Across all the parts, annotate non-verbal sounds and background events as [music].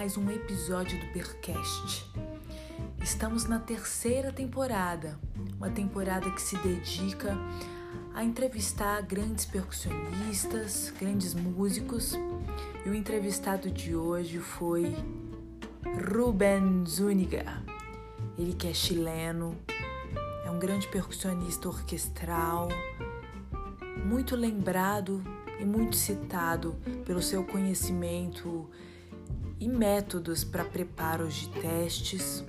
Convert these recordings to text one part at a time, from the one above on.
Mais um episódio do Percast. Estamos na terceira temporada, uma temporada que se dedica a entrevistar grandes percussionistas, grandes músicos. E o entrevistado de hoje foi Ruben Zúñiga. Ele que é chileno, é um grande percussionista orquestral, muito lembrado e muito citado pelo seu conhecimento e métodos para preparos de testes,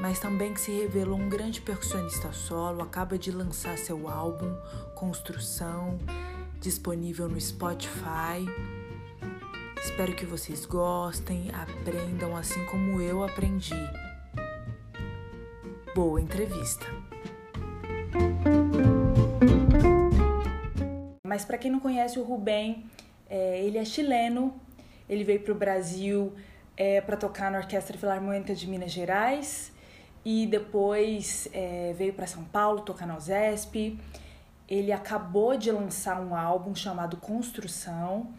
mas também que se revelou um grande percussionista solo, acaba de lançar seu álbum Construção, disponível no Spotify. Espero que vocês gostem, aprendam assim como eu aprendi. Boa entrevista! Mas para quem não conhece o Rubem, é, ele é chileno, ele veio para o Brasil é, para tocar na Orquestra Filarmônica de Minas Gerais e depois é, veio para São Paulo tocar na USESP. Ele acabou de lançar um álbum chamado Construção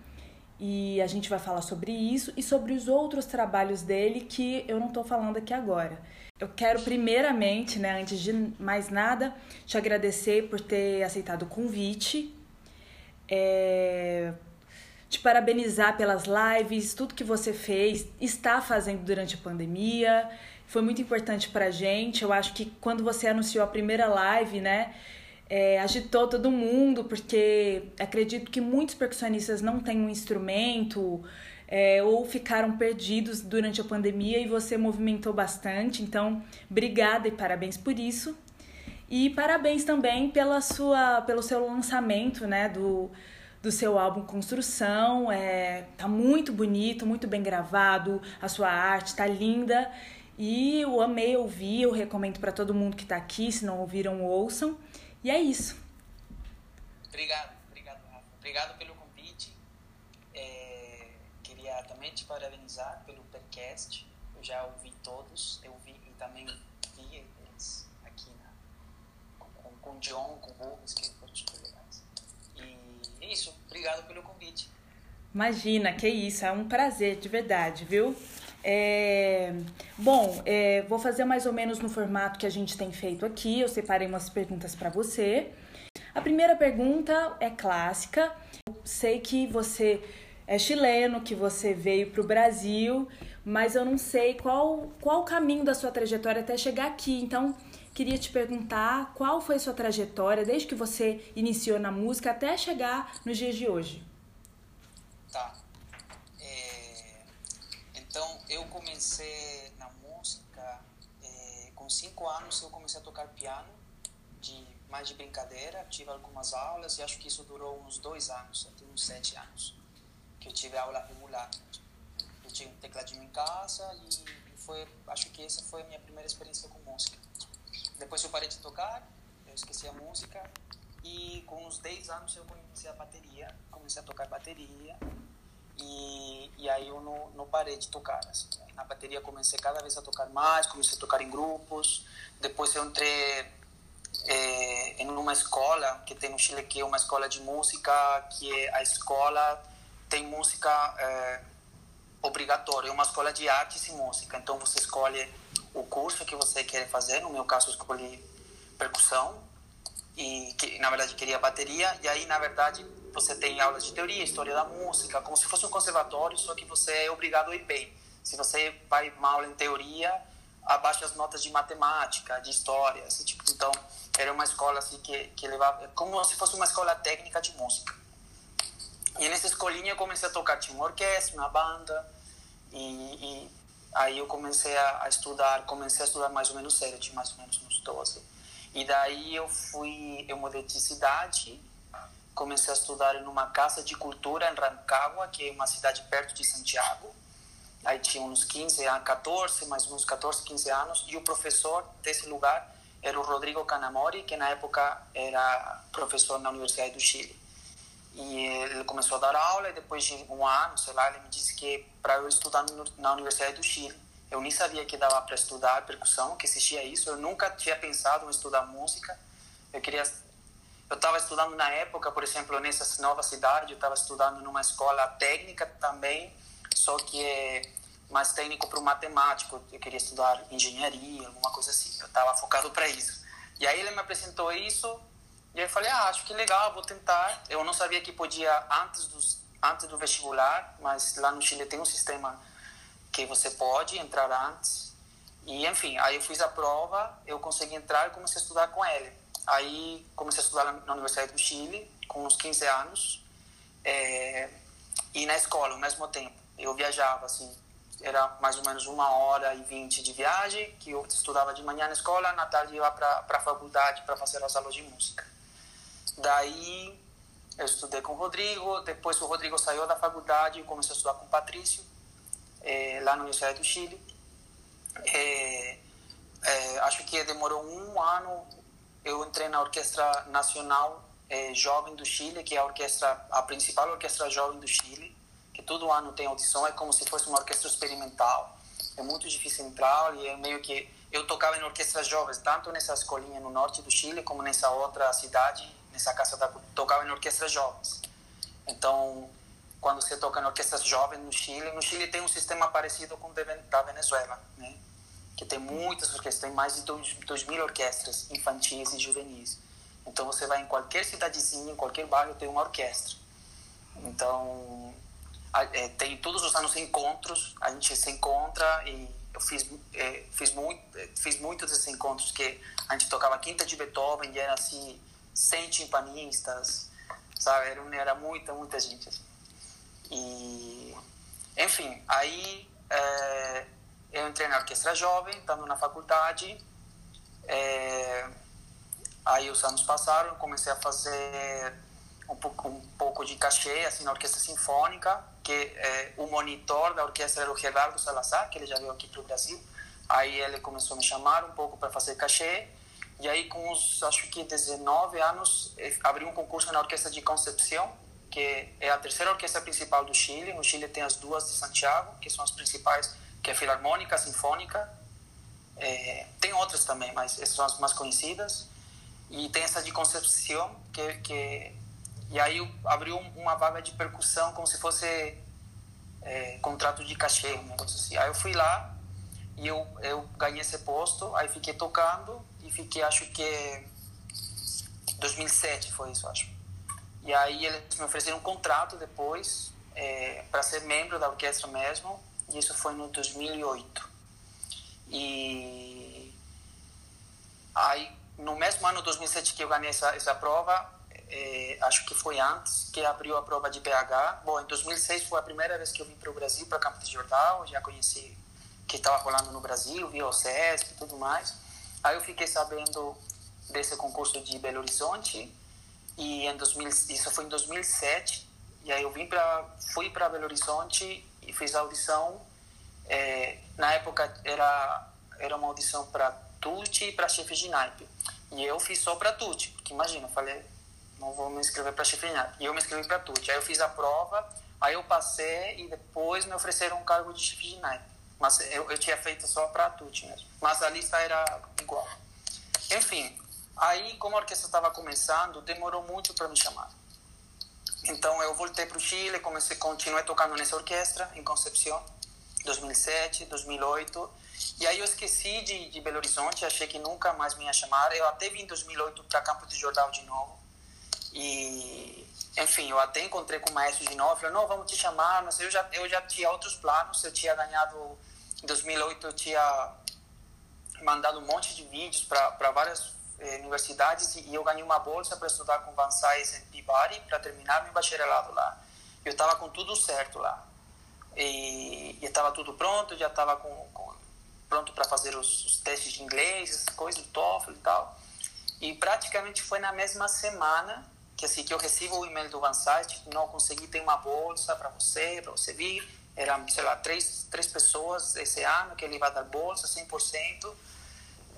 e a gente vai falar sobre isso e sobre os outros trabalhos dele que eu não estou falando aqui agora. Eu quero primeiramente, né, antes de mais nada, te agradecer por ter aceitado o convite é, te parabenizar pelas lives, tudo que você fez, está fazendo durante a pandemia. Foi muito importante pra gente. Eu acho que quando você anunciou a primeira live, né, é, agitou todo mundo, porque acredito que muitos percussionistas não têm um instrumento é, ou ficaram perdidos durante a pandemia e você movimentou bastante. Então, obrigada e parabéns por isso. E parabéns também pela sua, pelo seu lançamento, né, do, do seu álbum Construção. É, tá muito bonito, muito bem gravado, a sua arte tá linda. E eu amei ouvir, eu recomendo para todo mundo que tá aqui, se não ouviram, ouçam. E é isso. Obrigado, obrigado, Rafa. Obrigado pelo convite. É, queria também te parabenizar pelo podcast. Eu já ouvi todos, eu vi e também vi eles aqui na, com, com o John, com o Rubens, que foram super legais. E é isso, obrigado pelo convite. Imagina, que isso, é um prazer de verdade, viu? É... Bom, é, vou fazer mais ou menos no formato que a gente tem feito aqui. Eu separei umas perguntas para você. A primeira pergunta é clássica. sei que você é chileno, que você veio para o Brasil, mas eu não sei qual, qual o caminho da sua trajetória até chegar aqui. Então, queria te perguntar qual foi sua trajetória desde que você iniciou na música até chegar nos dias de hoje. Tá. É, então, eu comecei na música, é, com cinco anos eu comecei a tocar piano, de mais de brincadeira, tive algumas aulas e acho que isso durou uns dois anos, até uns sete anos, que eu tive aula regular. Eu tinha um tecladinho em casa e foi, acho que essa foi a minha primeira experiência com música. Depois eu parei de tocar, eu esqueci a música e com uns 10 anos eu comecei a bateria, comecei a tocar bateria e, e aí eu não, não parei de tocar. Assim. Na bateria comecei cada vez a tocar mais, comecei a tocar em grupos. Depois eu entrei é, em uma escola que tem no Chile, que é uma escola de música, que é a escola tem música é, obrigatória, é uma escola de artes e música. Então você escolhe o curso que você quer fazer. No meu caso, escolhi percussão e que na verdade queria bateria. E aí, na verdade, você tem aulas de teoria, história da música, como se fosse um conservatório, só que você é obrigado a ir bem. Se você vai mal em teoria, abaixa as notas de matemática, de história, esse tipo. Então, era uma escola assim que que levava como se fosse uma escola técnica de música. E nessa escolinha eu comecei a tocar, tinha uma orquestra, uma banda, e, e Aí eu comecei a, estudar, comecei a estudar mais ou menos sério, tinha mais ou menos uns 12. E daí eu fui, eu mudei de cidade, comecei a estudar numa casa de cultura em Rancagua, que é uma cidade perto de Santiago. Aí tinha uns 15 a 14, mais uns 14, 15 anos, e o professor desse lugar era o Rodrigo Canamori, que na época era professor na Universidade do Chile. E ele começou a dar aula e depois de um ano, sei lá, ele me disse que para eu estudar na Universidade do Chile, eu nem sabia que dava para estudar percussão, que existia isso. Eu nunca tinha pensado em estudar música. Eu queria eu estava estudando na época, por exemplo, nessa nova cidade, eu estava estudando numa escola técnica também, só que é mais técnico para o matemático. Eu queria estudar engenharia, alguma coisa assim. Eu estava focado para isso. E aí ele me apresentou isso e eu falei, ah, acho que legal, vou tentar. Eu não sabia que podia antes dos antes do vestibular, mas lá no Chile tem um sistema que você pode entrar antes. E enfim, aí eu fiz a prova, eu consegui entrar e comecei a estudar com ele. Aí comecei a estudar na Universidade do Chile com uns 15 anos. É, e na escola ao mesmo tempo. Eu viajava assim, era mais ou menos uma hora e vinte de viagem, que eu estudava de manhã na escola, na tarde ia para a faculdade para fazer as aulas de música. Daí eu estudei com o Rodrigo, depois o Rodrigo saiu da faculdade e comecei a estudar com o Patrício, é, lá na Universidade do Chile. É, é, acho que demorou um ano, eu entrei na Orquestra Nacional Jovem do Chile, que é a orquestra, a principal orquestra jovem do Chile, que todo ano tem audição, é como se fosse uma orquestra experimental. É muito difícil entrar e é meio que eu tocava em orquestras jovens, tanto nessa escolinha no norte do Chile como nessa outra cidade, nessa casa tocava em orquestras jovens. Então, quando você toca em orquestras jovens no Chile, no Chile tem um sistema parecido com o da Venezuela, né? Que tem muitas orquestras, tem mais de 2 mil orquestras infantis e juvenis. Então, você vai em qualquer cidadezinha, em qualquer bairro, tem uma orquestra. Então, é, tem todos os anos encontros, a gente se encontra e eu fiz é, fiz muito é, fiz muitos desses encontros que a gente tocava quinta de Beethoven e era assim 100 timpanistas sabe? Era, era muita muita gente assim. e enfim aí é, eu entrei na orquestra jovem estando na faculdade é, aí os anos passaram comecei a fazer um pouco, um pouco de cachê assim na orquestra sinfônica que é, o monitor da orquestra era o Gerardo Salazar que ele já veio aqui para o Brasil. Aí ele começou a me chamar um pouco para fazer cachê e aí com os acho que 19 anos eh, abriu um concurso na orquestra de Concepción que é a terceira orquestra principal do Chile. No Chile tem as duas de Santiago que são as principais que é a Filarmônica a Sinfônica. É, tem outras também mas essas são as mais conhecidas. E tem essa de Concepción que, que e aí abriu uma vaga de percussão como se fosse é, contrato de cachê, um negócio assim. Aí eu fui lá e eu, eu ganhei esse posto, aí fiquei tocando e fiquei, acho que 2007 foi isso, acho. E aí eles me ofereceram um contrato depois é, para ser membro da orquestra mesmo, e isso foi no 2008. E aí no mesmo ano 2007 que eu ganhei essa, essa prova, é, acho que foi antes que abriu a prova de PH. Bom, em 2006 foi a primeira vez que eu vim para o Brasil, para Campos de Jordão, já conheci que estava rolando no Brasil, vi o CESP e tudo mais. Aí eu fiquei sabendo desse concurso de Belo Horizonte e em 2000, isso foi em 2007 e aí eu vim para fui para Belo Horizonte e fiz a audição é, na época era era uma audição para Tutti e para chefe de naipe e eu fiz só para Tutti porque imagina eu falei não vou me inscrever para chifrinhar. E eu me inscrevi para TUT. Aí eu fiz a prova, aí eu passei e depois me ofereceram um cargo de chifre de naipe. Mas eu, eu tinha feito só para TUT mesmo. Mas a lista era igual. Enfim, aí como a orquestra estava começando, demorou muito para me chamar. Então eu voltei para o Chile, comecei, continuei tocando nessa orquestra em Concepción, 2007, 2008. E aí eu esqueci de, de Belo Horizonte, achei que nunca mais me ia chamar. Eu até vim em 2008 para Campo de Jordão de novo e, enfim, eu até encontrei com o maestro de novo, falou, não, vamos te chamar, mas eu já, eu já tinha outros planos, eu tinha ganhado, em 2008 eu tinha mandado um monte de vídeos para várias eh, universidades e, e eu ganhei uma bolsa para estudar com Van Size em Peabody para terminar meu bacharelado lá. Eu estava com tudo certo lá. e estava tudo pronto, já estava com, com, pronto para fazer os, os, testes de inglês, as coisas, do TOEFL e tal. E praticamente foi na mesma semana que assim que eu recebo o e-mail do OneSite, tipo, não consegui ter uma bolsa para você, para você vir. Eram, sei lá, três, três pessoas esse ano que ele vai dar bolsa 100%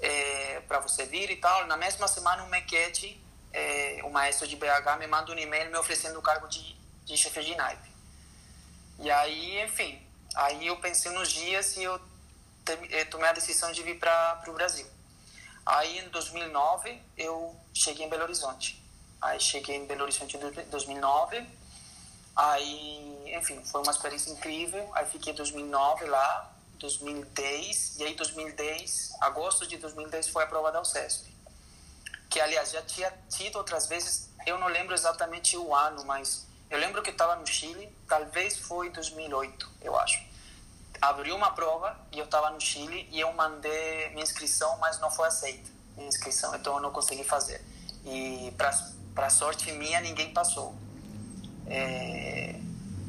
é, para você vir e tal. Na mesma semana, o Mequete, é, o maestro de BH, me manda um e-mail me oferecendo o cargo de, de chefe de naipe. E aí, enfim, aí eu pensei nos dias e eu eh, tomei a decisão de vir para o Brasil. Aí, em 2009, eu cheguei em Belo Horizonte. Aí, cheguei em Belo Horizonte em 2009. Aí, enfim, foi uma experiência incrível. Aí, fiquei em 2009 lá, 2010. E aí, 2010, agosto de 2010, foi aprovada ao CESP. Que, aliás, já tinha tido outras vezes, eu não lembro exatamente o ano, mas eu lembro que estava no Chile, talvez foi 2008, eu acho. Abriu uma prova e eu estava no Chile e eu mandei minha inscrição, mas não foi aceita minha inscrição, então eu não consegui fazer. E para sorte minha, ninguém passou. É,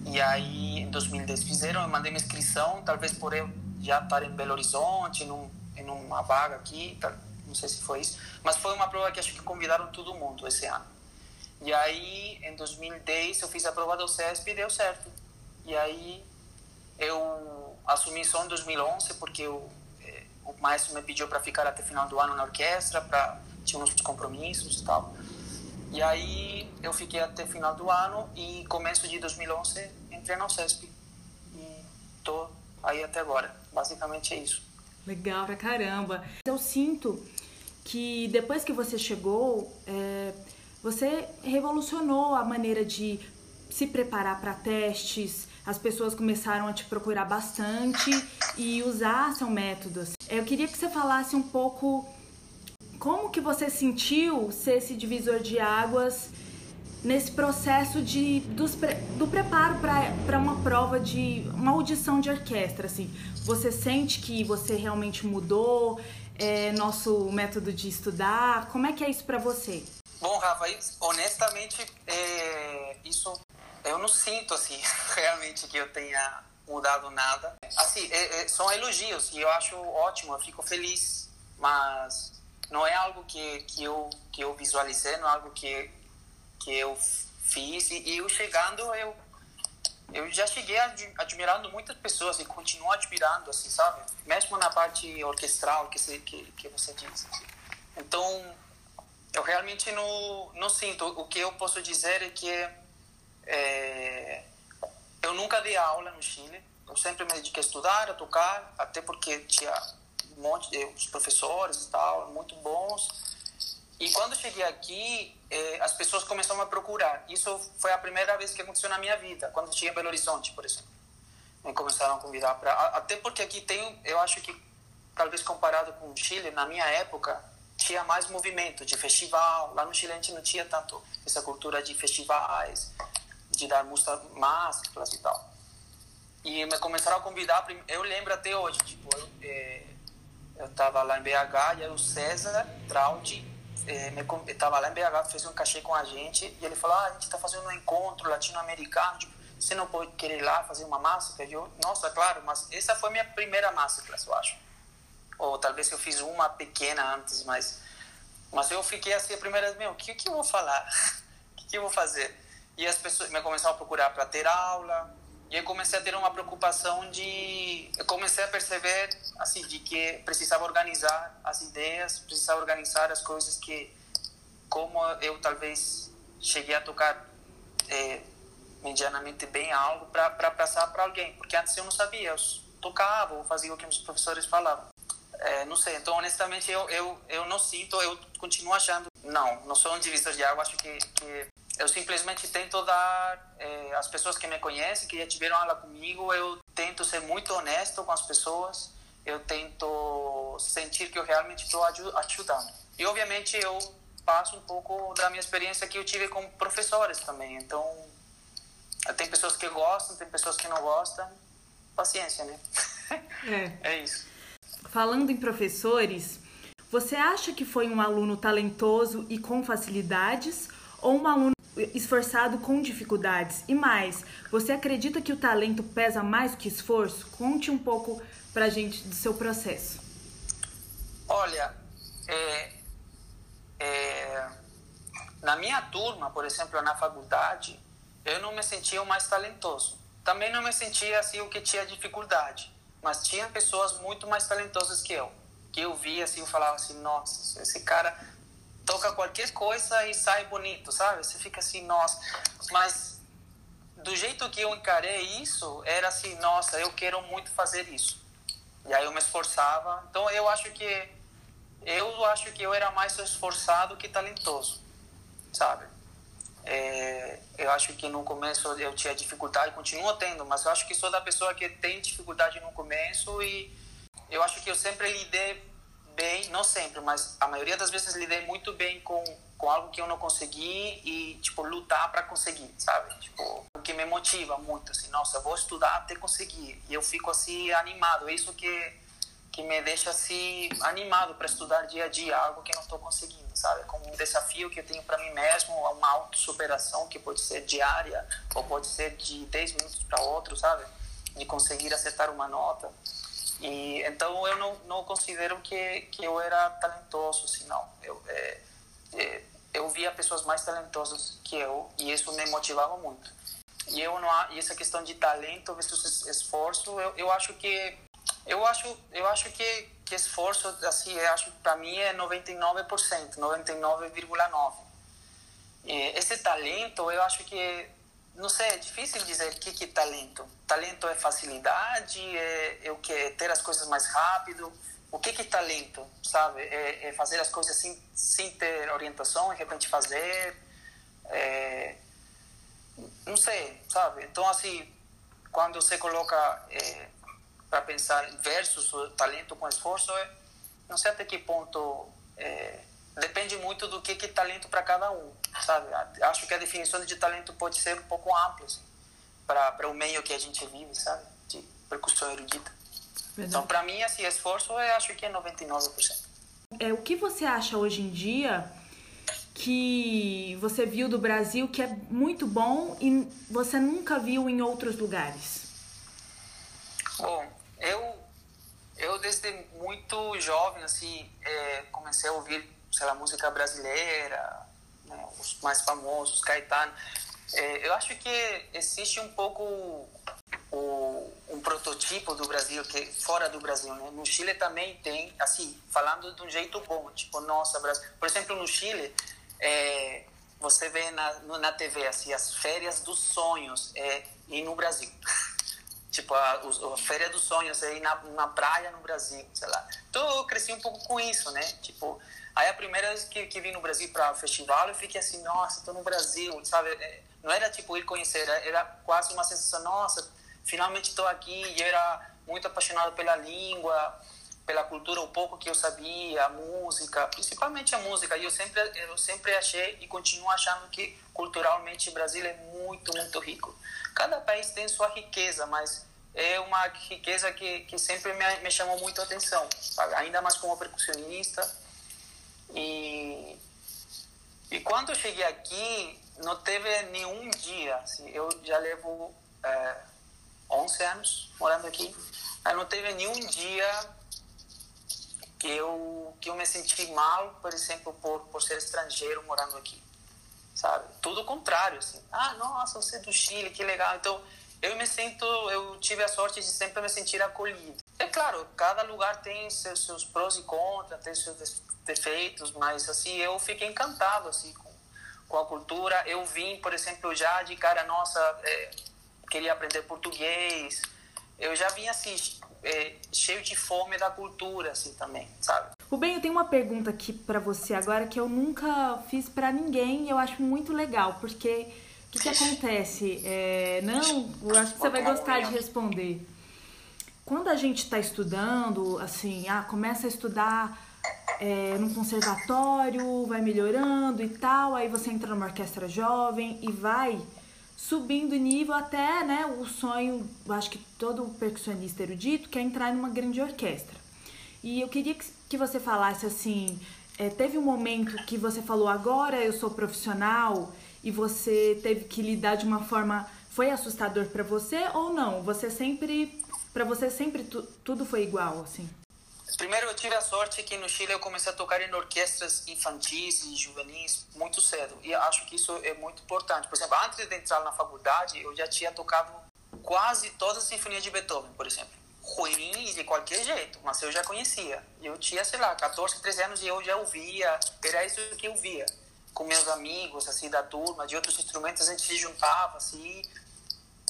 e aí, em 2010 fizeram, eu mandei minha inscrição, talvez por eu já estar em Belo Horizonte, num, em uma vaga aqui, não sei se foi isso, mas foi uma prova que acho que convidaram todo mundo esse ano. E aí, em 2010, eu fiz a prova do CESP e deu certo. E aí, eu assumi só em 2011, porque eu, eh, o maestro me pediu para ficar até final do ano na orquestra, para tinha uns compromissos e tal. E aí, eu fiquei até final do ano e começo de 2011 entrei na CESP. E tô aí até agora. Basicamente é isso. Legal pra caramba. Eu sinto que depois que você chegou, é você revolucionou a maneira de se preparar para testes, as pessoas começaram a te procurar bastante e usar seu método. Eu queria que você falasse um pouco como que você sentiu ser esse divisor de águas nesse processo de dos, do preparo para uma prova de uma audição de orquestra assim? Você sente que você realmente mudou é, nosso método de estudar? Como é que é isso para você? Bom, Rafa, honestamente, é, isso eu não sinto assim [laughs] realmente que eu tenha mudado nada. Assim, é, é, são elogios e eu acho ótimo, eu fico feliz, mas não é algo que, que eu que eu visualizei, não é algo que que eu fiz e, eu chegando eu eu já cheguei admirando muitas pessoas e continuo admirando, assim, sabe? Mesmo na parte orquestral que, você, que, que você disse. Assim. Então, eu realmente não, não sinto. O que eu posso dizer é que é, eu nunca dei aula no Chile. Eu sempre me dediquei a estudar, a tocar, até porque tinha um monte de professores e tal, muito bons. E quando cheguei aqui, eh, as pessoas começaram a procurar. Isso foi a primeira vez que aconteceu na minha vida, quando tinha Belo Horizonte, por exemplo. Me começaram a convidar para. Até porque aqui tem, eu acho que, talvez comparado com o Chile, na minha época, tinha mais movimento de festival. Lá no Chile a gente não tinha tanto essa cultura de festivais, de dar música máscaras e tal. E me começaram a convidar, eu lembro até hoje, tipo, eu, é, eu tava lá em BH e aí o César Trauti é, me, tava lá em BH, fez um cachê com a gente e ele falou, ah, a gente tá fazendo um encontro latino-americano, tipo, você não pode querer ir lá fazer uma máscara? Eu, nossa, claro, mas essa foi minha primeira máscara, eu acho ou talvez eu fiz uma pequena antes, mas mas eu fiquei assim a primeira meu, o que, que eu vou falar? O [laughs] que, que eu vou fazer? E as pessoas me começaram a procurar para ter aula, e eu comecei a ter uma preocupação de eu comecei a perceber assim de que precisava organizar as ideias precisava organizar as coisas que como eu talvez cheguei a tocar é, medianamente bem algo para passar para alguém. Porque antes eu não sabia eu tocava ou fazia o que os professores falavam. É, não sei, então honestamente eu, eu, eu não sinto, eu continuo achando, não, não sou um divisor de água, acho que, que eu simplesmente tento dar, é, as pessoas que me conhecem, que já tiveram aula comigo, eu tento ser muito honesto com as pessoas, eu tento sentir que eu realmente estou ajudando. E obviamente eu passo um pouco da minha experiência que eu tive com professores também, então tem pessoas que gostam, tem pessoas que não gostam, paciência, né? [laughs] É, é isso. Falando em professores, você acha que foi um aluno talentoso e com facilidades ou um aluno esforçado com dificuldades. E mais, você acredita que o talento pesa mais que esforço? Conte um pouco pra gente do seu processo. Olha, é, é, na minha turma, por exemplo, na faculdade, eu não me sentia o mais talentoso. Também não me sentia assim o que tinha dificuldade, mas tinha pessoas muito mais talentosas que eu. Que eu via assim, eu falava assim, nossa, esse cara toca qualquer coisa e sai bonito, sabe? Você fica assim, nossa. Mas do jeito que eu encarei isso, era assim, nossa, eu quero muito fazer isso. E aí eu me esforçava. Então eu acho que eu acho que eu era mais esforçado que talentoso, sabe? É, eu acho que no começo eu tinha dificuldade, continuo tendo, mas eu acho que sou da pessoa que tem dificuldade no começo e eu acho que eu sempre lidei bem, não sempre, mas a maioria das vezes lidei muito bem com, com algo que eu não consegui e, tipo, lutar para conseguir, sabe? Tipo, o que me motiva muito, assim, nossa, vou estudar até conseguir. E eu fico, assim, animado. É isso que, que me deixa, assim, animado para estudar dia a dia, algo que não estou conseguindo, sabe? Como um desafio que eu tenho para mim mesmo, uma autossuperação que pode ser diária ou pode ser de 10 minutos para outro, sabe? De conseguir acertar uma nota. E então eu não, não considero que que eu era talentoso, assim. Eu é, é, eu via pessoas mais talentosas que eu e isso me motivava muito. E eu não e essa questão de talento versus esforço, eu, eu acho que eu acho eu acho que que esforço assim, eu acho para mim é 99%, 99,9. Esse talento, eu acho que não sei, é difícil dizer o que, que é talento. Talento é facilidade, é, é o que é ter as coisas mais rápido. O que, que é talento, sabe? É, é fazer as coisas sem, sem ter orientação, de repente fazer. É, não sei, sabe? Então, assim, quando você coloca é, para pensar versus o talento com esforço, é, não sei até que ponto é, depende muito do que, que é talento para cada um, sabe? Acho que a definição de talento pode ser um pouco ampla, assim, para o meio que a gente vive, sabe? De percussão erudita. Verdade. Então, para mim, assim, esforço, eu acho que é 99%. É, o que você acha hoje em dia que você viu do Brasil que é muito bom e você nunca viu em outros lugares? Bom, eu eu desde muito jovem assim é, comecei a ouvir sei lá, música brasileira, né, os mais famosos, Caetano. É, eu acho que existe um pouco o, um prototipo do Brasil que fora do Brasil, né? No Chile também tem, assim, falando de um jeito bom, tipo, nossa, Brasil. Por exemplo, no Chile, é, você vê na, na TV, assim, as férias dos sonhos é, e no Brasil. [laughs] tipo, a, a Féria dos Sonhos aí na, na praia no Brasil, sei lá. Então eu cresci um pouco com isso, né? Tipo, Aí a primeira vez que, que vim no Brasil para o festival, eu fiquei assim, nossa, estou no Brasil, sabe? É, não era tipo ir conhecer, era, era quase uma sensação, nossa, finalmente estou aqui. E era muito apaixonado pela língua, pela cultura, o pouco que eu sabia, a música, principalmente a música. E eu sempre, eu sempre achei e continuo achando que culturalmente o Brasil é muito, muito rico. Cada país tem sua riqueza, mas é uma riqueza que, que sempre me, me chamou muito a atenção, sabe? ainda mais como percussionista e, e quando eu cheguei aqui, não teve nenhum dia, assim, eu já levo é, 11 anos morando aqui, não teve nenhum dia que eu, que eu me senti mal, por exemplo, por, por ser estrangeiro morando aqui, sabe? Tudo o contrário, assim. Ah, nossa, você é do Chile, que legal. Então, eu me sinto, eu tive a sorte de sempre me sentir acolhido. É claro, cada lugar tem seus, seus prós e contras, tem seus defeitos, mas assim eu fiquei encantado assim com, com a cultura. Eu vim, por exemplo, já de cara nossa, é, queria aprender português. Eu já vim assim é, cheio de fome da cultura assim também, sabe? Rubem, eu tenho uma pergunta aqui para você agora que eu nunca fiz para ninguém e eu acho muito legal, porque o que, que acontece? É, não, eu acho que você vai gostar de responder. Quando a gente está estudando, assim, ah, começa a estudar é, num conservatório, vai melhorando e tal, aí você entra numa orquestra jovem e vai subindo nível até, né, o sonho, eu acho que todo percussionista erudito quer entrar numa grande orquestra. E eu queria que, você falasse assim, é, teve um momento que você falou agora eu sou profissional e você teve que lidar de uma forma foi assustador para você ou não? Você sempre para você sempre tu, tudo foi igual assim? Primeiro eu tive a sorte que no Chile eu comecei a tocar em orquestras infantis e juvenis muito cedo e acho que isso é muito importante. Por exemplo, antes de entrar na faculdade eu já tinha tocado quase todas as sinfonias de Beethoven, por exemplo. Ruim de qualquer jeito, mas eu já conhecia. Eu tinha, sei lá, 14, 13 anos e eu já ouvia, era isso que eu via. Com meus amigos, assim, da turma, de outros instrumentos, a gente se juntava, assim,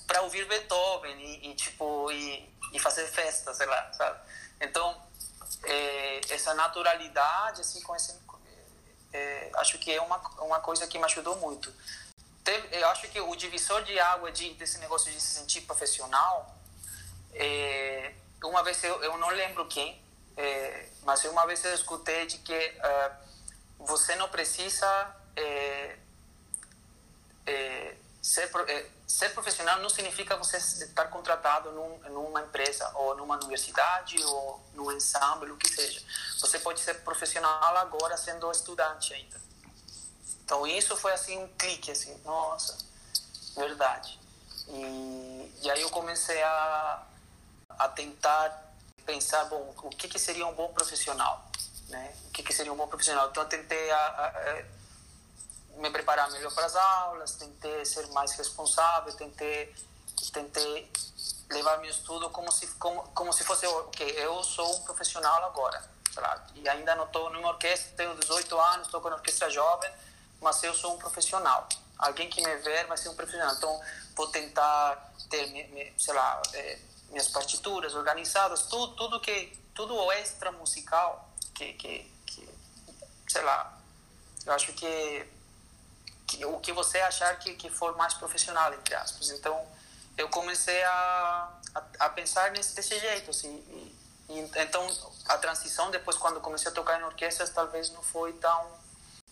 para ouvir Beethoven e, e tipo, e, e, fazer festa, sei lá, sabe? Então, é, essa naturalidade, assim, com esse... É, acho que é uma, uma coisa que me ajudou muito teve, eu acho que o divisor de água de, desse negócio de se sentir profissional, é, uma vez eu, eu não lembro quem, é, mas uma vez eu escutei de que uh, você não precisa é, é ser, é, ser profissional não significa você estar contratado num, numa empresa ou numa universidade ou num ensemble, o que seja. Você pode ser profissional agora sendo estudante ainda. Então isso foi assim um clique, assim, nossa, verdade. E, e aí eu comecei a, a tentar pensar, bom, o que, que seria um bom profissional, né? O que, que seria um bom profissional? Então eu tentei a, a, me preparar melhor para as aulas, tentei ser mais responsável, tentei tentei levar meu estudo como se como, como se fosse o okay, que eu sou um profissional agora, lá, e ainda não estou numa orquestra, tenho 18 anos, estou com uma orquestra jovem, mas eu sou um profissional. Alguém que me ver vai ser um profissional. Então, vou tentar ter, sei lá, é, minhas partituras organizadas, tudo, tudo que, tudo o extra musical que, que, que sei lá, eu acho que, que, o que você achar que, que for mais profissional, entre aspas. Então, eu comecei a, a, a pensar nesse, desse jeito, assim, e, e, então a transição depois quando comecei a tocar em orquestras talvez não foi tão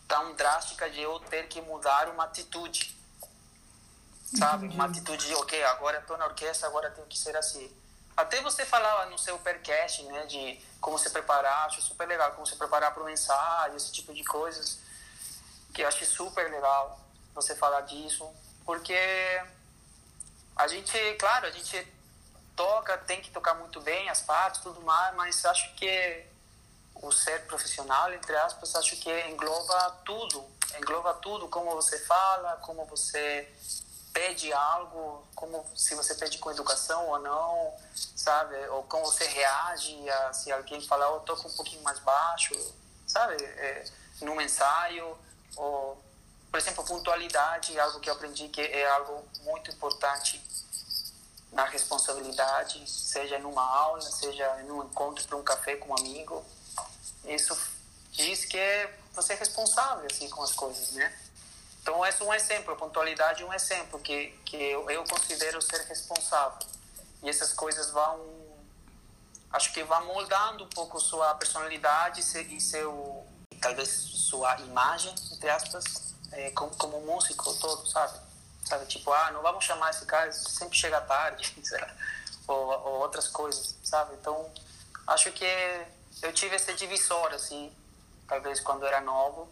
tão drástica de eu ter que mudar uma atitude. Sabe? Uma atitude de, ok, agora estou na orquestra, agora tenho que ser assim. Até você falar no seu percast, né, de como se preparar, acho super legal, como se preparar para um ensaio, esse tipo de coisas, que eu acho super legal você falar disso, porque a gente, claro, a gente toca, tem que tocar muito bem as partes, tudo mais, mas acho que o ser profissional, entre aspas, acho que engloba tudo. Engloba tudo, como você fala, como você pede algo, como se você pede com educação ou não, sabe? Ou como você reage a, se alguém falar, eu oh, toco um pouquinho mais baixo, sabe? É, num ensaio, ou, por exemplo, pontualidade, algo que eu aprendi que é algo muito importante na responsabilidade, seja numa aula, seja num encontro para um café com um amigo isso diz que é você é responsável assim com as coisas, né? Então, esse é um exemplo, a pontualidade é um exemplo que, que eu, eu considero ser responsável. E essas coisas vão, acho que vão moldando um pouco sua personalidade e seu, talvez sua imagem, entre aspas, é, como, como músico todo, sabe? Sabe, tipo, ah, não vamos chamar esse cara, sempre chega tarde, [laughs] ou, ou outras coisas, sabe? Então, acho que eu tive essa divisória, assim, talvez quando era novo.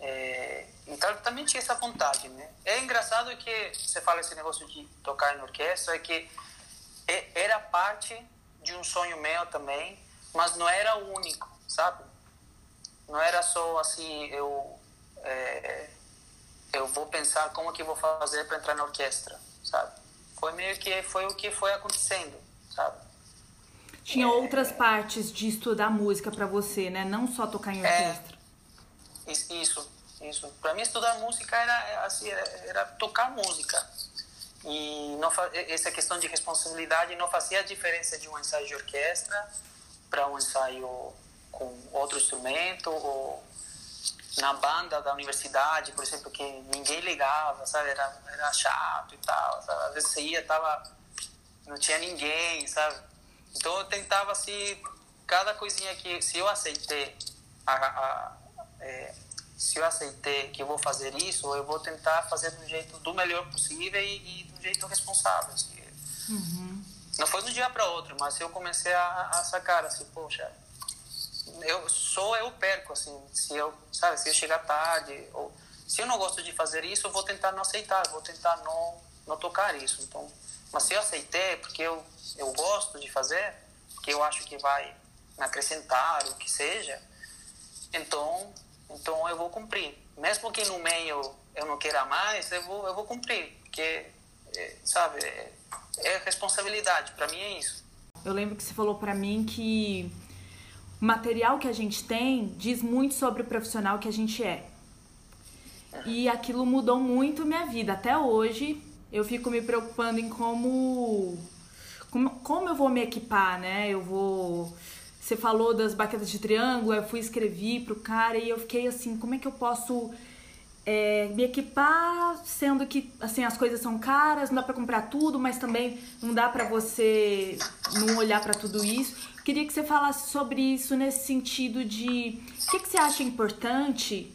É, então também tinha essa vontade, né? É engraçado que você fala esse negócio de tocar em orquestra, é que era parte de um sonho meu também, mas não era o único, sabe? Não era só assim, eu é, eu vou pensar como que vou fazer para entrar na orquestra, sabe? Foi meio que foi o que foi acontecendo, sabe? Tinha é... outras partes de estudar música para você, né? Não só tocar em é. orquestra. É, isso, isso. Para mim estudar música era assim, era, era tocar música. E não, essa questão de responsabilidade não fazia diferença de um ensaio de orquestra para um ensaio com outro instrumento ou na banda da universidade, por exemplo, que ninguém ligava, sabe? Era, era chato e tal. Sabe? Às vezes você ia, tava, não tinha ninguém, sabe? Então eu tentava assim, cada coisinha que se eu aceitei a, a, é, se eu aceitei que eu vou fazer isso, eu vou tentar fazer do jeito do melhor possível e, e do jeito responsável. Assim. Uhum. Não foi de um dia para outro, mas eu comecei a, a sacar assim, poxa, eu só eu perco assim, se eu, sabe, se eu chegar tarde ou se eu não gosto de fazer isso, eu vou tentar não aceitar, vou tentar não, não tocar isso. Então, mas se eu aceitei, porque eu, eu gosto de fazer, porque eu acho que vai acrescentar, o que seja, então, então eu vou cumprir. Mesmo que no meio eu não queira mais, eu vou, eu vou cumprir, porque, é, sabe, é, é responsabilidade, para mim é isso. Eu lembro que você falou para mim que o material que a gente tem diz muito sobre o profissional que a gente é. E aquilo mudou muito minha vida. Até hoje eu fico me preocupando em como, como, como eu vou me equipar, né? Eu vou. Você falou das baquetas de triângulo, eu fui escrever pro cara e eu fiquei assim, como é que eu posso é, me equipar, sendo que assim as coisas são caras, não dá para comprar tudo, mas também não dá para você não olhar para tudo isso. Queria que você falasse sobre isso nesse sentido de o que, que você acha importante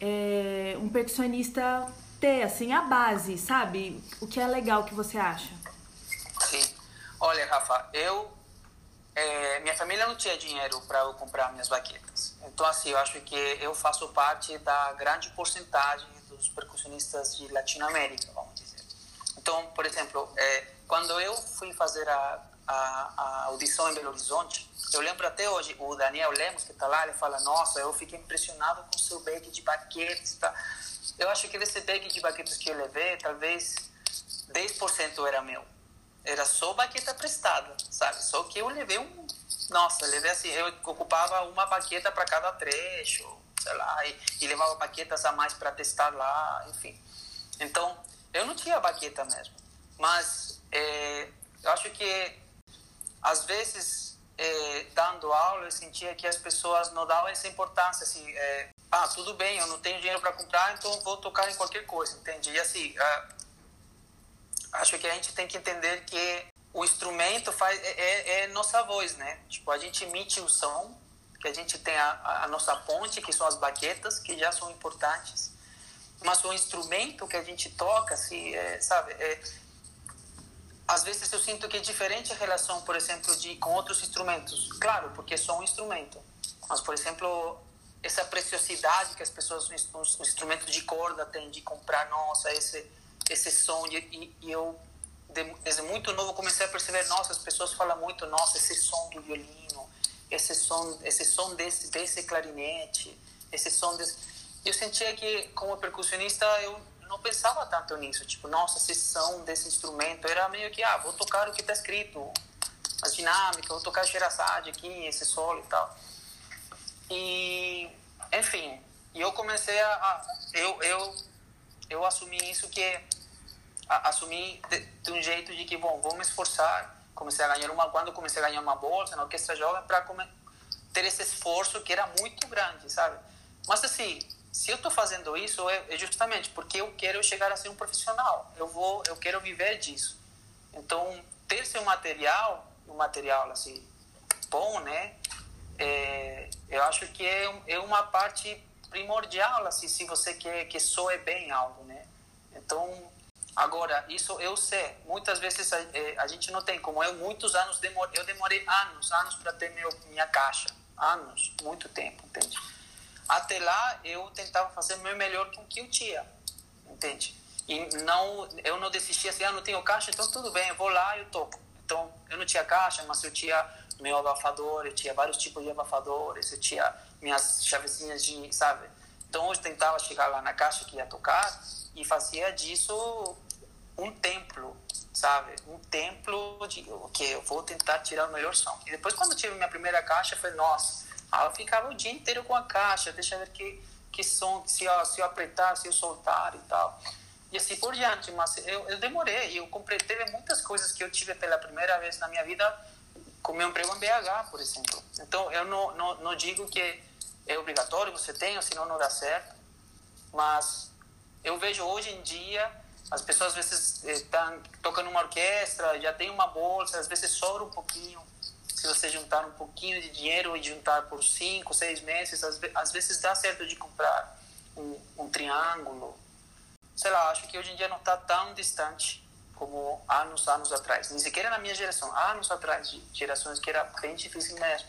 é, um percussionista ter assim a base, sabe? O que é legal que você acha? Sim. Olha, Rafa, eu é, minha família não tinha dinheiro para eu comprar minhas baquetas. Então, assim, eu acho que eu faço parte da grande porcentagem dos percussionistas de Latinoamérica, vamos dizer. Então, por exemplo, é, quando eu fui fazer a, a, a, audição em Belo Horizonte, eu lembro até hoje, o Daniel Lemos, que está lá, ele fala, nossa, eu fiquei impressionado com o seu bag de baquetas. Tá? Eu acho que desse bag de baquetas que eu levei, talvez 10% era meu era só baqueta prestada, sabe? Só que eu levei um. Nossa, eu levei assim, eu ocupava uma baqueta para cada trecho, sei lá, e, e levava baquetas a mais para testar lá, enfim. Então, eu não tinha baqueta mesmo. Mas é, eu acho que, às vezes, é, dando aula, eu sentia que as pessoas não davam essa importância, assim, é, ah, tudo bem, eu não tenho dinheiro para comprar, então vou tocar em qualquer coisa, entende? E assim, ah, acho que a gente tem que entender que o instrumento faz é, é, é nossa voz, né? Tipo, a gente emite o som, que a gente tem a, a nossa ponte, que são as baquetas, que já são importantes. Mas o instrumento que a gente toca, se, é, sabe, é, às vezes eu sinto que é diferente a relação, por exemplo, de com outros instrumentos. Claro, porque só um instrumento. Mas, por exemplo, essa preciosidade que as pessoas, os instrumentos de corda têm de comprar, nossa, esse esse som e, e eu desde muito novo comecei a perceber nossa as pessoas falam muito nossa esse som do violino esse som esse som desse desse clarinete esse som desse eu sentia que como percussionista eu não pensava tanto nisso tipo nossa esse som desse instrumento era meio que ah vou tocar o que está escrito a dinâmica vou tocar Sherazade aqui esse solo e tal. E enfim eu comecei a, a eu eu eu assumi isso que assumi de, de, um jeito de que bom vou me esforçar comecei a ganhar uma quando comecei a ganhar uma bolsa na orquestra jovem para ter esse esforço que era muito grande sabe? Mas assim se eu estou fazendo isso é, é, justamente porque eu quero chegar a ser um profissional. Eu vou eu quero viver disso. Então ter seu material um material assim bom né? É, eu acho que é, é uma parte primordial assim se você quer que soe bem algo né? Então agora isso eu sei. Muitas vezes a, é, a gente não tem como eu muitos anos demorei, eu demorei anos anos para ter meu minha caixa. Anos muito tempo entende até lá eu tentava fazer o meu melhor com o que eu tinha entende e não eu não desistia assim ah não tenho caixa então tudo bem eu vou lá eu toco então eu não tinha caixa mas eu tinha meu abafador eu tinha vários tipos de abafadores eu tinha minhas chavezinhas de, sabe? Então eu tentava chegar lá na caixa que ia tocar e fazia disso um templo, sabe? Um templo de que eu vou tentar tirar o melhor som. E depois quando eu tive minha primeira caixa, foi nossa, aí eu ficava o dia inteiro com a caixa, deixa eu ver que que som, se eu, se eu apertar, se eu soltar e tal. E assim por diante, mas eu, eu demorei, eu comprei, teve muitas coisas que eu tive pela primeira vez na minha vida com meu emprego em BH, por exemplo. Então, eu não, não, não digo que é obrigatório, você tem, senão não dá certo. Mas eu vejo hoje em dia, as pessoas às vezes estão tocando uma orquestra, já tem uma bolsa, às vezes sobra um pouquinho. Se você juntar um pouquinho de dinheiro e juntar por cinco, seis meses, às, às vezes dá certo de comprar um, um triângulo. Sei lá, acho que hoje em dia não está tão distante como anos, anos atrás. Nem sequer na minha geração, anos atrás, de gerações que era bem difícil mesmo.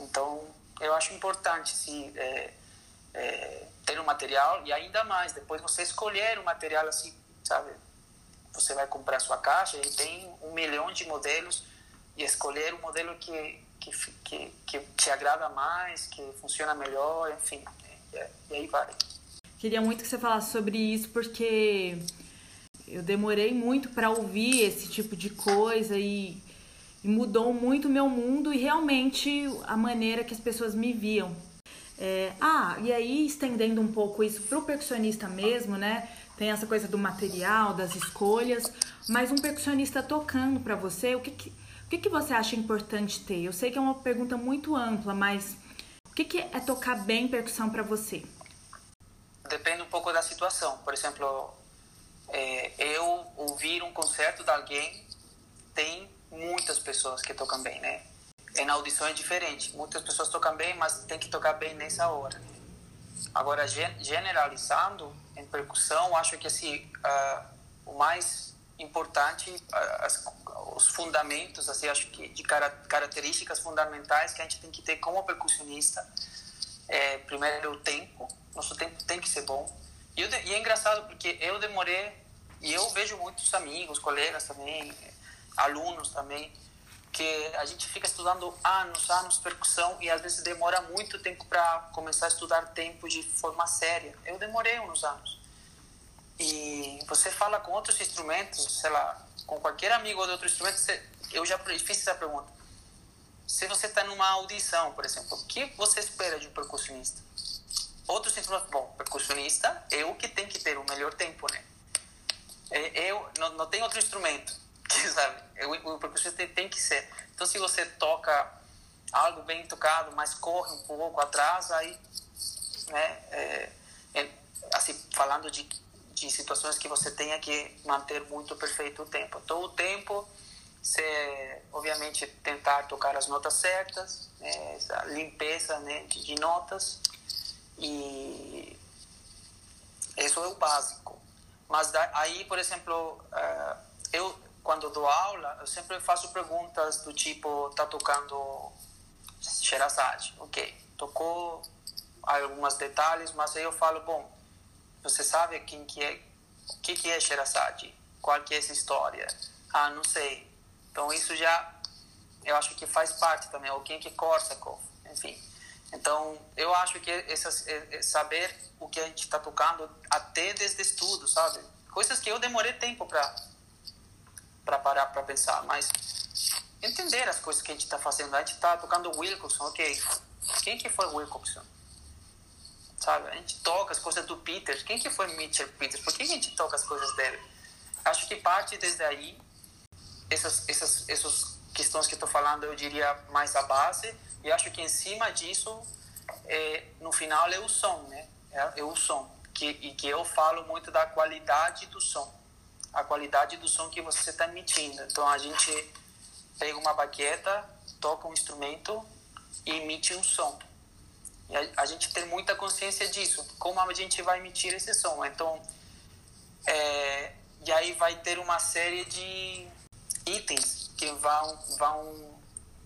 Então, eu acho importante se é, é, ter o material e ainda mais, depois você escolher o material assim, sabe? Você vai comprar sua caixa e tem um milhão de modelos e escolher o modelo que, que, que, que te agrada mais, que funciona melhor, enfim, e, e aí vai. Queria muito que você falasse sobre isso, porque eu demorei muito para ouvir esse tipo de coisa e, e mudou muito o meu mundo e realmente a maneira que as pessoas me viam. É, ah, e aí estendendo um pouco isso para o percussionista mesmo, né? Tem essa coisa do material, das escolhas, mas um percussionista tocando para você, o que, que, o que, que você acha importante ter? Eu sei que é uma pergunta muito ampla, mas o que, que é tocar bem percussão para você? Depende um pouco da situação. Por exemplo, é, eu ouvir um concerto de alguém, tem muitas pessoas que tocam bem, né? em audição é diferente. Muitas pessoas tocam bem, mas tem que tocar bem nessa hora. Agora, generalizando, em percussão, acho que assim, uh, o mais importante, as, os fundamentos, assim, acho que de cara, características fundamentais que a gente tem que ter como percussionista, é, primeiro, o tempo. Nosso tempo tem que ser bom. E, eu, e é engraçado porque eu demorei, e eu vejo muitos amigos, colegas também, alunos também, que a gente fica estudando anos, anos percussão e às vezes demora muito tempo para começar a estudar tempo de forma séria. Eu demorei uns anos. E você fala com outros instrumentos, sei lá, com qualquer amigo de outro instrumento, você, eu já fiz essa pergunta. Se você está numa audição, por exemplo, o que você espera de um percussionista? Outros instrumentos, bom, percussionista é o que tem que ter o melhor tempo, né? É, eu não, não tem outro instrumento [laughs] sabe? O, o percussionista tem que ser. Então, se você toca algo bem tocado, mas corre um pouco atrás, aí, né, é, é, assim, falando de, de situações que você tenha que manter muito perfeito o tempo. Todo o tempo, você, obviamente, tentar tocar as notas certas, né, essa limpeza né, de, de notas, e isso é o básico. Mas aí, por exemplo, uh, eu quando dou aula, eu sempre faço perguntas do tipo, tá tocando Sherazade, ok, tocou alguns detalhes, mas aí eu falo, bom, você sabe quem que é, o que que é Sherazade? Qual que é essa história? Ah, não sei. Então isso já, eu acho que faz parte também, ou quem que é enfim. Então, eu acho que essas, é, é saber o que a gente está tocando, até desde estudo, sabe? Coisas que eu demorei tempo para para parar para pensar, mas entender as coisas que a gente está fazendo. A gente está tocando Wilcoxon, ok. Quem que foi Wilcoxon? Sabe? A gente toca as coisas do Peter. Quem que foi Mitchell Peters? Por que a gente toca as coisas dele? Acho que parte desde aí, essas, essas, essas questões que estou falando, eu diria mais a base. E acho que em cima disso, é, no final, é o som, né? É, é o som. Que, e que eu falo muito da qualidade do som a qualidade do som que você está emitindo. Então a gente pega uma baqueta, toca um instrumento e emite um som. E a, a gente tem muita consciência disso, como a gente vai emitir esse som. Então, é, e aí vai ter uma série de itens que vão, vão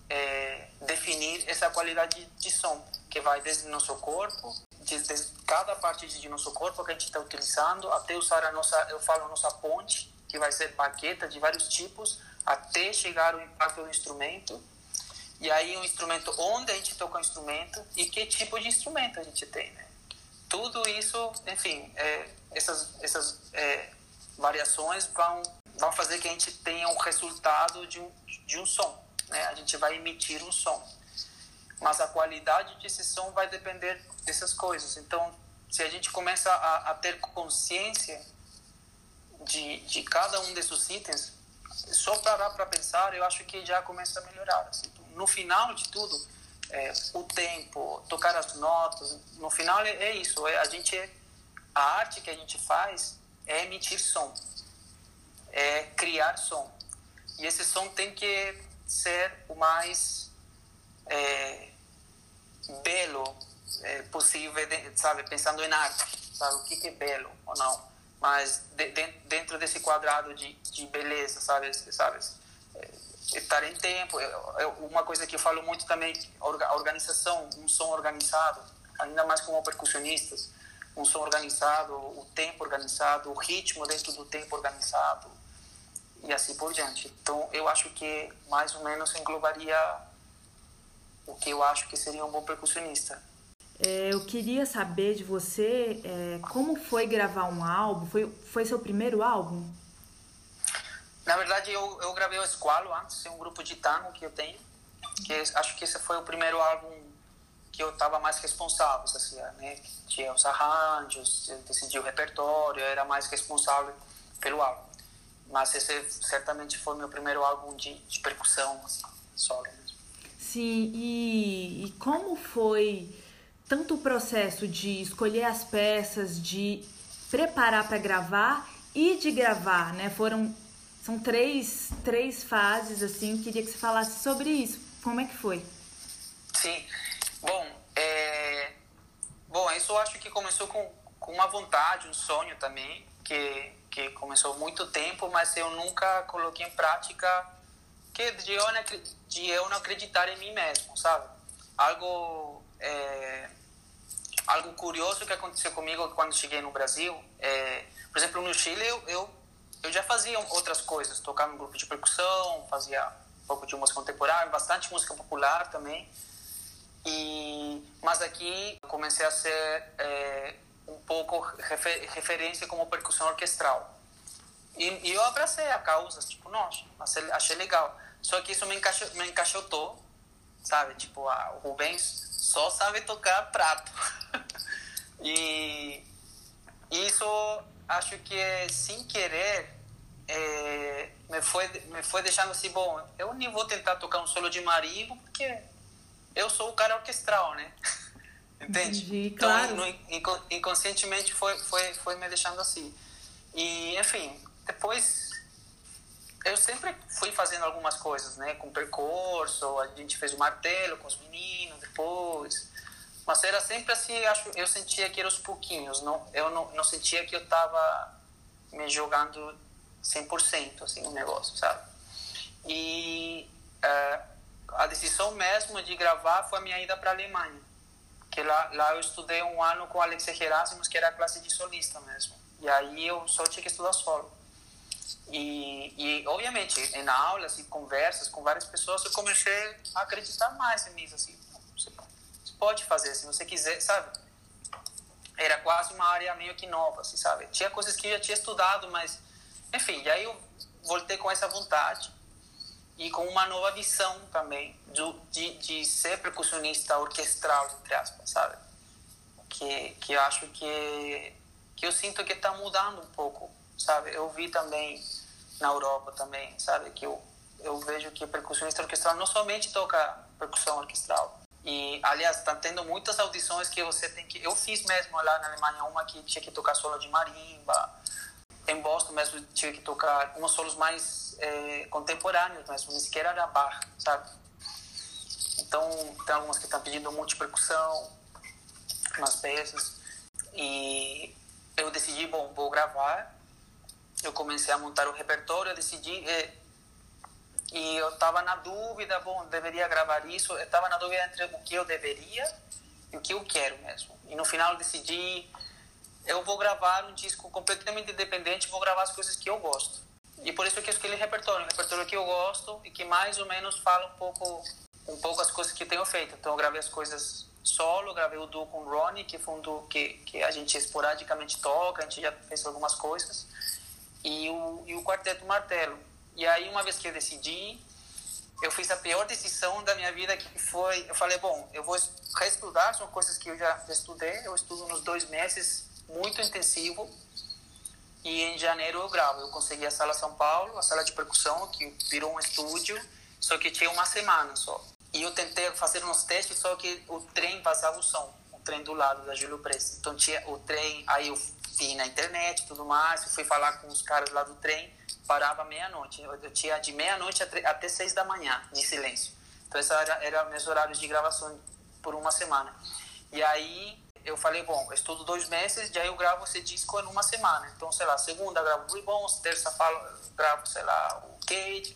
é, definir essa qualidade de som, que vai desde nosso corpo, desde cada parte de nosso corpo que a gente está utilizando, até usar a nossa, eu falo, nossa ponte, que vai ser baqueta de vários tipos, até chegar o impacto do instrumento. E aí o instrumento, onde a gente toca o instrumento e que tipo de instrumento a gente tem, né? Tudo isso, enfim, é, essas, essas é, variações vão, vão fazer que a gente tenha um resultado de um, de um som, né? A gente vai emitir um som mas a qualidade desse som vai depender dessas coisas. Então, se a gente começa a, a ter consciência de, de cada um desses itens, só parar para pensar, eu acho que já começa a melhorar. Assim. No final de tudo, é, o tempo, tocar as notas, no final é, é isso. É, a gente a arte que a gente faz é emitir som, é criar som. E esse som tem que ser o mais é, belo é, possível, sabe, pensando em arte, sabe, o que, que é belo ou não, mas de, de, dentro desse quadrado de, de beleza, sabe, sabe, é, estar em tempo, é, uma coisa que eu falo muito também, a organização, um som organizado, ainda mais como percussionistas, um som organizado, o tempo organizado, o ritmo dentro do tempo organizado e assim por diante. Então, eu acho que mais ou menos englobaria o que eu acho que seria um bom percussionista. É, eu queria saber de você é, como foi gravar um álbum. Foi, foi seu primeiro álbum? Na verdade, eu, eu gravei o Esqualo antes, é um grupo de tango que eu tenho. Que acho que esse foi o primeiro álbum que eu estava mais responsável, assim, né? Tinha os arranjos, decidia o repertório, eu era mais responsável pelo álbum. Mas esse certamente foi meu primeiro álbum de, de percussão, assim, solo mesmo. Sim, e, e como foi tanto o processo de escolher as peças, de preparar para gravar e de gravar, né? Foram são três, três fases assim. Queria que você falasse sobre isso. Como é que foi? Sim. Bom, é... Bom, isso eu acho que começou com, com uma vontade, um sonho também, que, que começou muito tempo, mas eu nunca coloquei em prática que de eu, não, de eu não acreditar em mim mesmo, sabe? Algo, é, algo curioso que aconteceu comigo quando cheguei no Brasil, é, por exemplo, no Chile eu, eu, eu já fazia outras coisas, tocava em grupo de percussão, fazia um pouco de música contemporânea, bastante música popular também, e, mas aqui eu comecei a ser é, um pouco refer, referência como percussão orquestral. E, e, eu abracei a causa, tipo, nossa, achei legal. Só que isso me, encaixou, me encaixotou, sabe? Tipo, a, o Rubens só sabe tocar prato. [laughs] e isso acho que é, sem querer é, me, foi, me foi deixando assim, bom, eu nem vou tentar tocar um solo de marimbo porque eu sou o cara orquestral, né? [laughs] Entende? Entendi, então, claro. Então, inconscientemente foi, foi, foi me deixando assim. E, enfim, depois eu sempre fui fazendo algumas coisas, né? Com percurso, a gente fez o martelo com os meninos depois. Mas era sempre assim, acho, eu sentia que era os pouquinhos, não, eu não, não sentia que eu estava me jogando 100% assim no negócio, sabe? E uh, a decisão mesmo de gravar foi a minha ida para a Alemanha. Que lá, lá eu estudei um ano com o Alexei Gerasimus, que era a classe de solista mesmo. E aí eu só tinha que estudar solo. E, e obviamente, em aulas e conversas com várias pessoas, eu comecei a acreditar mais em mim. Assim, você pode fazer se você quiser, sabe? Era quase uma área meio que nova, assim, sabe? Tinha coisas que eu já tinha estudado, mas... Enfim, e aí eu voltei com essa vontade e com uma nova visão também de, de, de ser percussionista orquestral, entre aspas, sabe? Que, que eu acho que, que eu sinto que está mudando um pouco, sabe? Eu vi também na Europa também, sabe? Que eu, eu vejo que percussionista orquestral não somente toca percussão orquestral, e, aliás, está tendo muitas audições que você tem que. Eu fiz mesmo lá na Alemanha uma que tinha que tocar solo de marimba. Em Boston mesmo tive que tocar uns solos mais é, contemporâneos, mas nem sequer era bar, sabe? Então, tem algumas que estão pedindo multipercussão, umas peças. E eu decidi, bom, vou gravar. Eu comecei a montar o repertório, eu decidi. É, e eu estava na dúvida, bom, deveria gravar isso. Eu estava na dúvida entre o que eu deveria e o que eu quero mesmo. E no final decidi, eu vou gravar um disco completamente independente, vou gravar as coisas que eu gosto. E por isso que eu escolhi repertório, um repertório que eu gosto e que mais ou menos fala um pouco um pouco as coisas que tenho feito. Então eu gravei as coisas solo, gravei o duo com o Ronnie, que foi um duo que, que a gente esporadicamente toca, a gente já fez algumas coisas, e o, e o Quarteto Martelo. E aí uma vez que eu decidi, eu fiz a pior decisão da minha vida, que foi, eu falei, bom, eu vou reestudar, são coisas que eu já estudei, eu estudo nos dois meses, muito intensivo, e em janeiro eu gravo. Eu consegui a Sala São Paulo, a sala de percussão, que virou um estúdio, só que tinha uma semana só. E eu tentei fazer uns testes, só que o trem vazava o som, o trem do lado da Júlio Prestes. Então tinha o trem, aí eu vi na internet tudo mais, fui falar com os caras lá do trem, parava meia-noite. Eu, tinha de meia-noite até seis da manhã, de silêncio. Então esses eram era meus horários de gravação por uma semana. E aí eu falei, bom, eu estudo dois meses, já eu gravo esse disco em uma semana. Então, sei lá, segunda gravo o Ribbons, terça falo, gravo, sei lá, o Kate.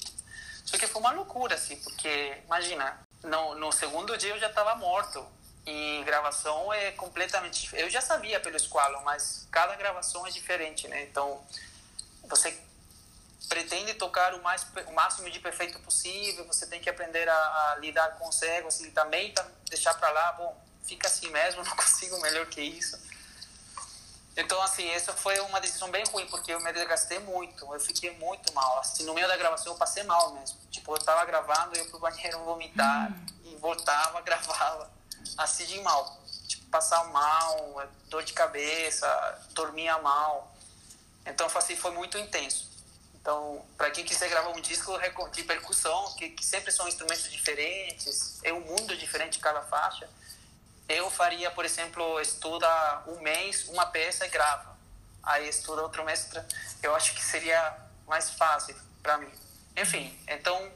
Só que foi uma loucura, assim, porque, imagina, no, no segundo dia eu já estava morto. E gravação é completamente Eu já sabia pelo Squalo, mas cada gravação é diferente, né? Então, você pretende tocar o, mais, o máximo de perfeito possível, você tem que aprender a, a lidar com os egos e também tá, deixar para lá, bom, fica assim mesmo, [laughs] não consigo melhor que isso. Então, assim, essa foi uma decisão bem ruim, porque eu me desgastei muito, eu fiquei muito mal. Assim, no meio da gravação eu passei mal mesmo. Tipo, eu tava gravando, eu ia pro banheiro vomitar, hum. e voltava, [laughs] gravava, assim de mal. Tipo, passar mal, dor de cabeça, dormia mal. Então, assim, foi muito intenso. Então, para quem quiser gravar um disco de percussão, que, que sempre são instrumentos diferentes, é um mundo diferente cada faixa, eu faria, por exemplo, estuda um mês uma peça e grava. Aí estuda outro mês, eu acho que seria mais fácil para mim. Enfim, então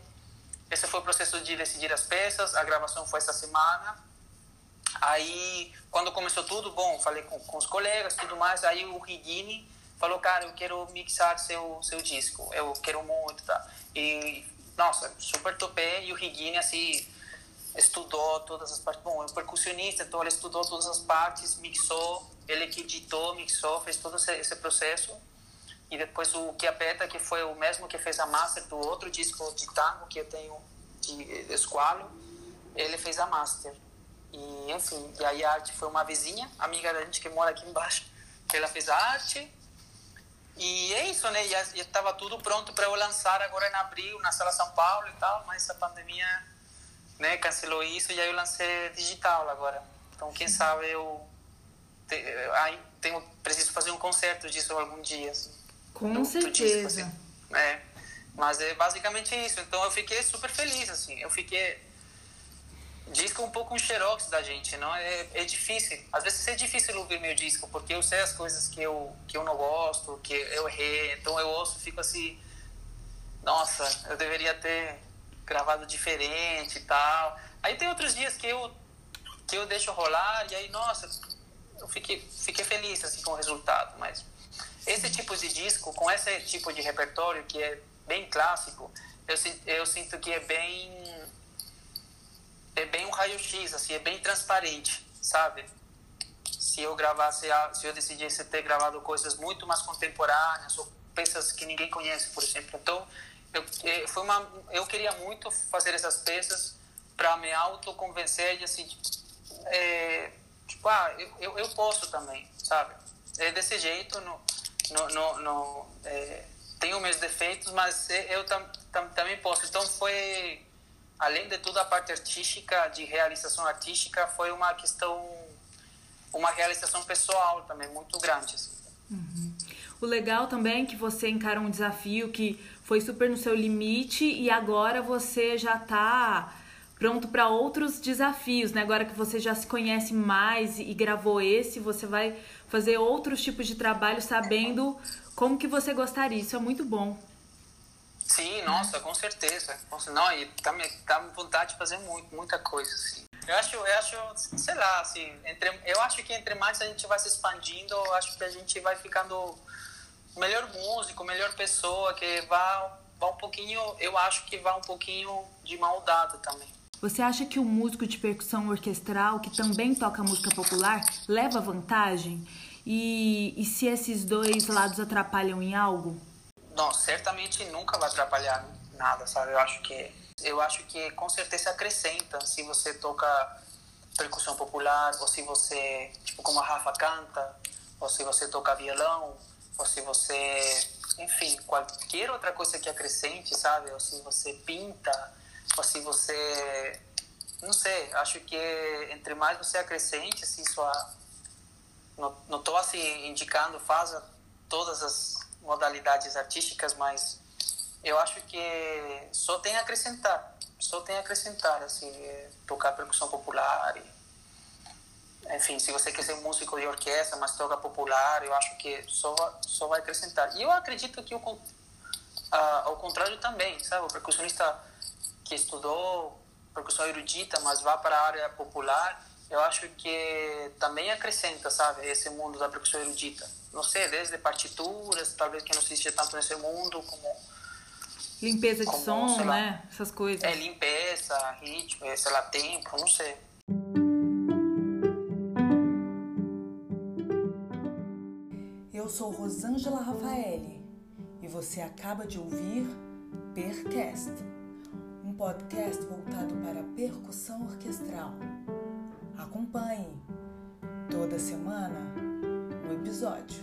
esse foi o processo de decidir as peças. A gravação foi essa semana. Aí, quando começou tudo, bom, falei com, com os colegas, tudo mais. Aí o Rigini falou, cara, eu quero mixar seu seu disco. Eu quero muito, tá? E nossa, super topei. E o Rigini assim estudou todas as partes. Bom, é um percussionista, então ele estudou todas as partes, mixou, ele que editou, mixou, fez todo esse, esse processo. E depois o Chiapeta, que foi o mesmo que fez a master do outro disco de tango que eu tenho de Esqualo, ele fez a master. E, enfim, e aí a arte foi uma vizinha, amiga da gente que mora aqui embaixo, que ela fez a arte. E é isso, né? E estava tudo pronto para eu lançar agora em abril, na Sala São Paulo e tal, mas a pandemia né, cancelou isso e aí eu lancei digital agora. Então, quem sabe eu te, aí tenho, preciso fazer um concerto disso algum dia. Assim, Com do, certeza. Do disco, assim. é, mas é basicamente isso. Então, eu fiquei super feliz, assim. Eu fiquei... Disco um pouco um xerox da gente, não? É, é difícil. Às vezes é difícil ouvir meu disco, porque eu sei as coisas que eu, que eu não gosto, que eu errei. Então, eu ouço fico assim... Nossa, eu deveria ter gravado diferente e tal. Aí tem outros dias que eu que eu deixo rolar e aí, nossa, eu fiquei, fiquei feliz assim com o resultado, mas esse tipo de disco, com esse tipo de repertório que é bem clássico, eu, eu sinto que é bem é bem um raio-x, assim, é bem transparente, sabe? Se eu gravasse, se eu decidisse ter gravado coisas muito mais contemporâneas ou peças que ninguém conhece, por exemplo, então eu, é, foi uma, eu queria muito fazer essas peças para me autoconvencer de assim, é, tipo, ah, eu, eu posso também, sabe? É desse jeito, no, no, no, no é, tenho meus defeitos, mas eu tam, tam, também posso. Então foi, além de tudo, a parte artística, de realização artística, foi uma questão, uma realização pessoal também muito grande. Assim. Uhum. O legal também é que você encara um desafio que foi super no seu limite e agora você já está pronto para outros desafios, né? Agora que você já se conhece mais e gravou esse, você vai fazer outros tipos de trabalho sabendo como que você gostaria. Isso é muito bom. Sim, nossa, com certeza. Não, e tá, tá vontade de fazer muito, muita coisa, assim. Eu acho, eu acho, sei lá, assim, entre, eu acho que entre mais a gente vai se expandindo, eu acho que a gente vai ficando melhor músico, melhor pessoa, que vá, vá um pouquinho, eu acho que vá um pouquinho de maldade também. Você acha que o músico de percussão orquestral, que também toca música popular, leva vantagem? E, e se esses dois lados atrapalham em algo? Não, certamente nunca vai atrapalhar nada, sabe? Eu acho que eu acho que com certeza acrescenta se você toca percussão popular ou se você, tipo como a Rafa canta, ou se você toca violão, ou se você, enfim, qualquer outra coisa que acrescente, sabe? Ou se você pinta, ou se você, não sei, acho que entre mais você acrescente, assim, sua, não estou assim indicando, faça todas as modalidades artísticas, mas eu acho que só tem a acrescentar, só tem a acrescentar, assim, tocar percussão popular e enfim, se você quer ser músico de orquestra, mas toca popular, eu acho que só, só vai acrescentar. E eu acredito que o, ao contrário também, sabe? O percussionista que estudou percussão erudita, mas vai para a área popular, eu acho que também acrescenta, sabe? Esse mundo da percussão erudita. Não sei, desde partituras, talvez que não existe tanto nesse mundo, como... Limpeza de como, som, né? Essas coisas. É, limpeza, ritmo, sei lá, tempo, não sei. Sou Rosângela Rafaeli e você acaba de ouvir Percast, um podcast voltado para percussão orquestral. Acompanhe toda semana um episódio.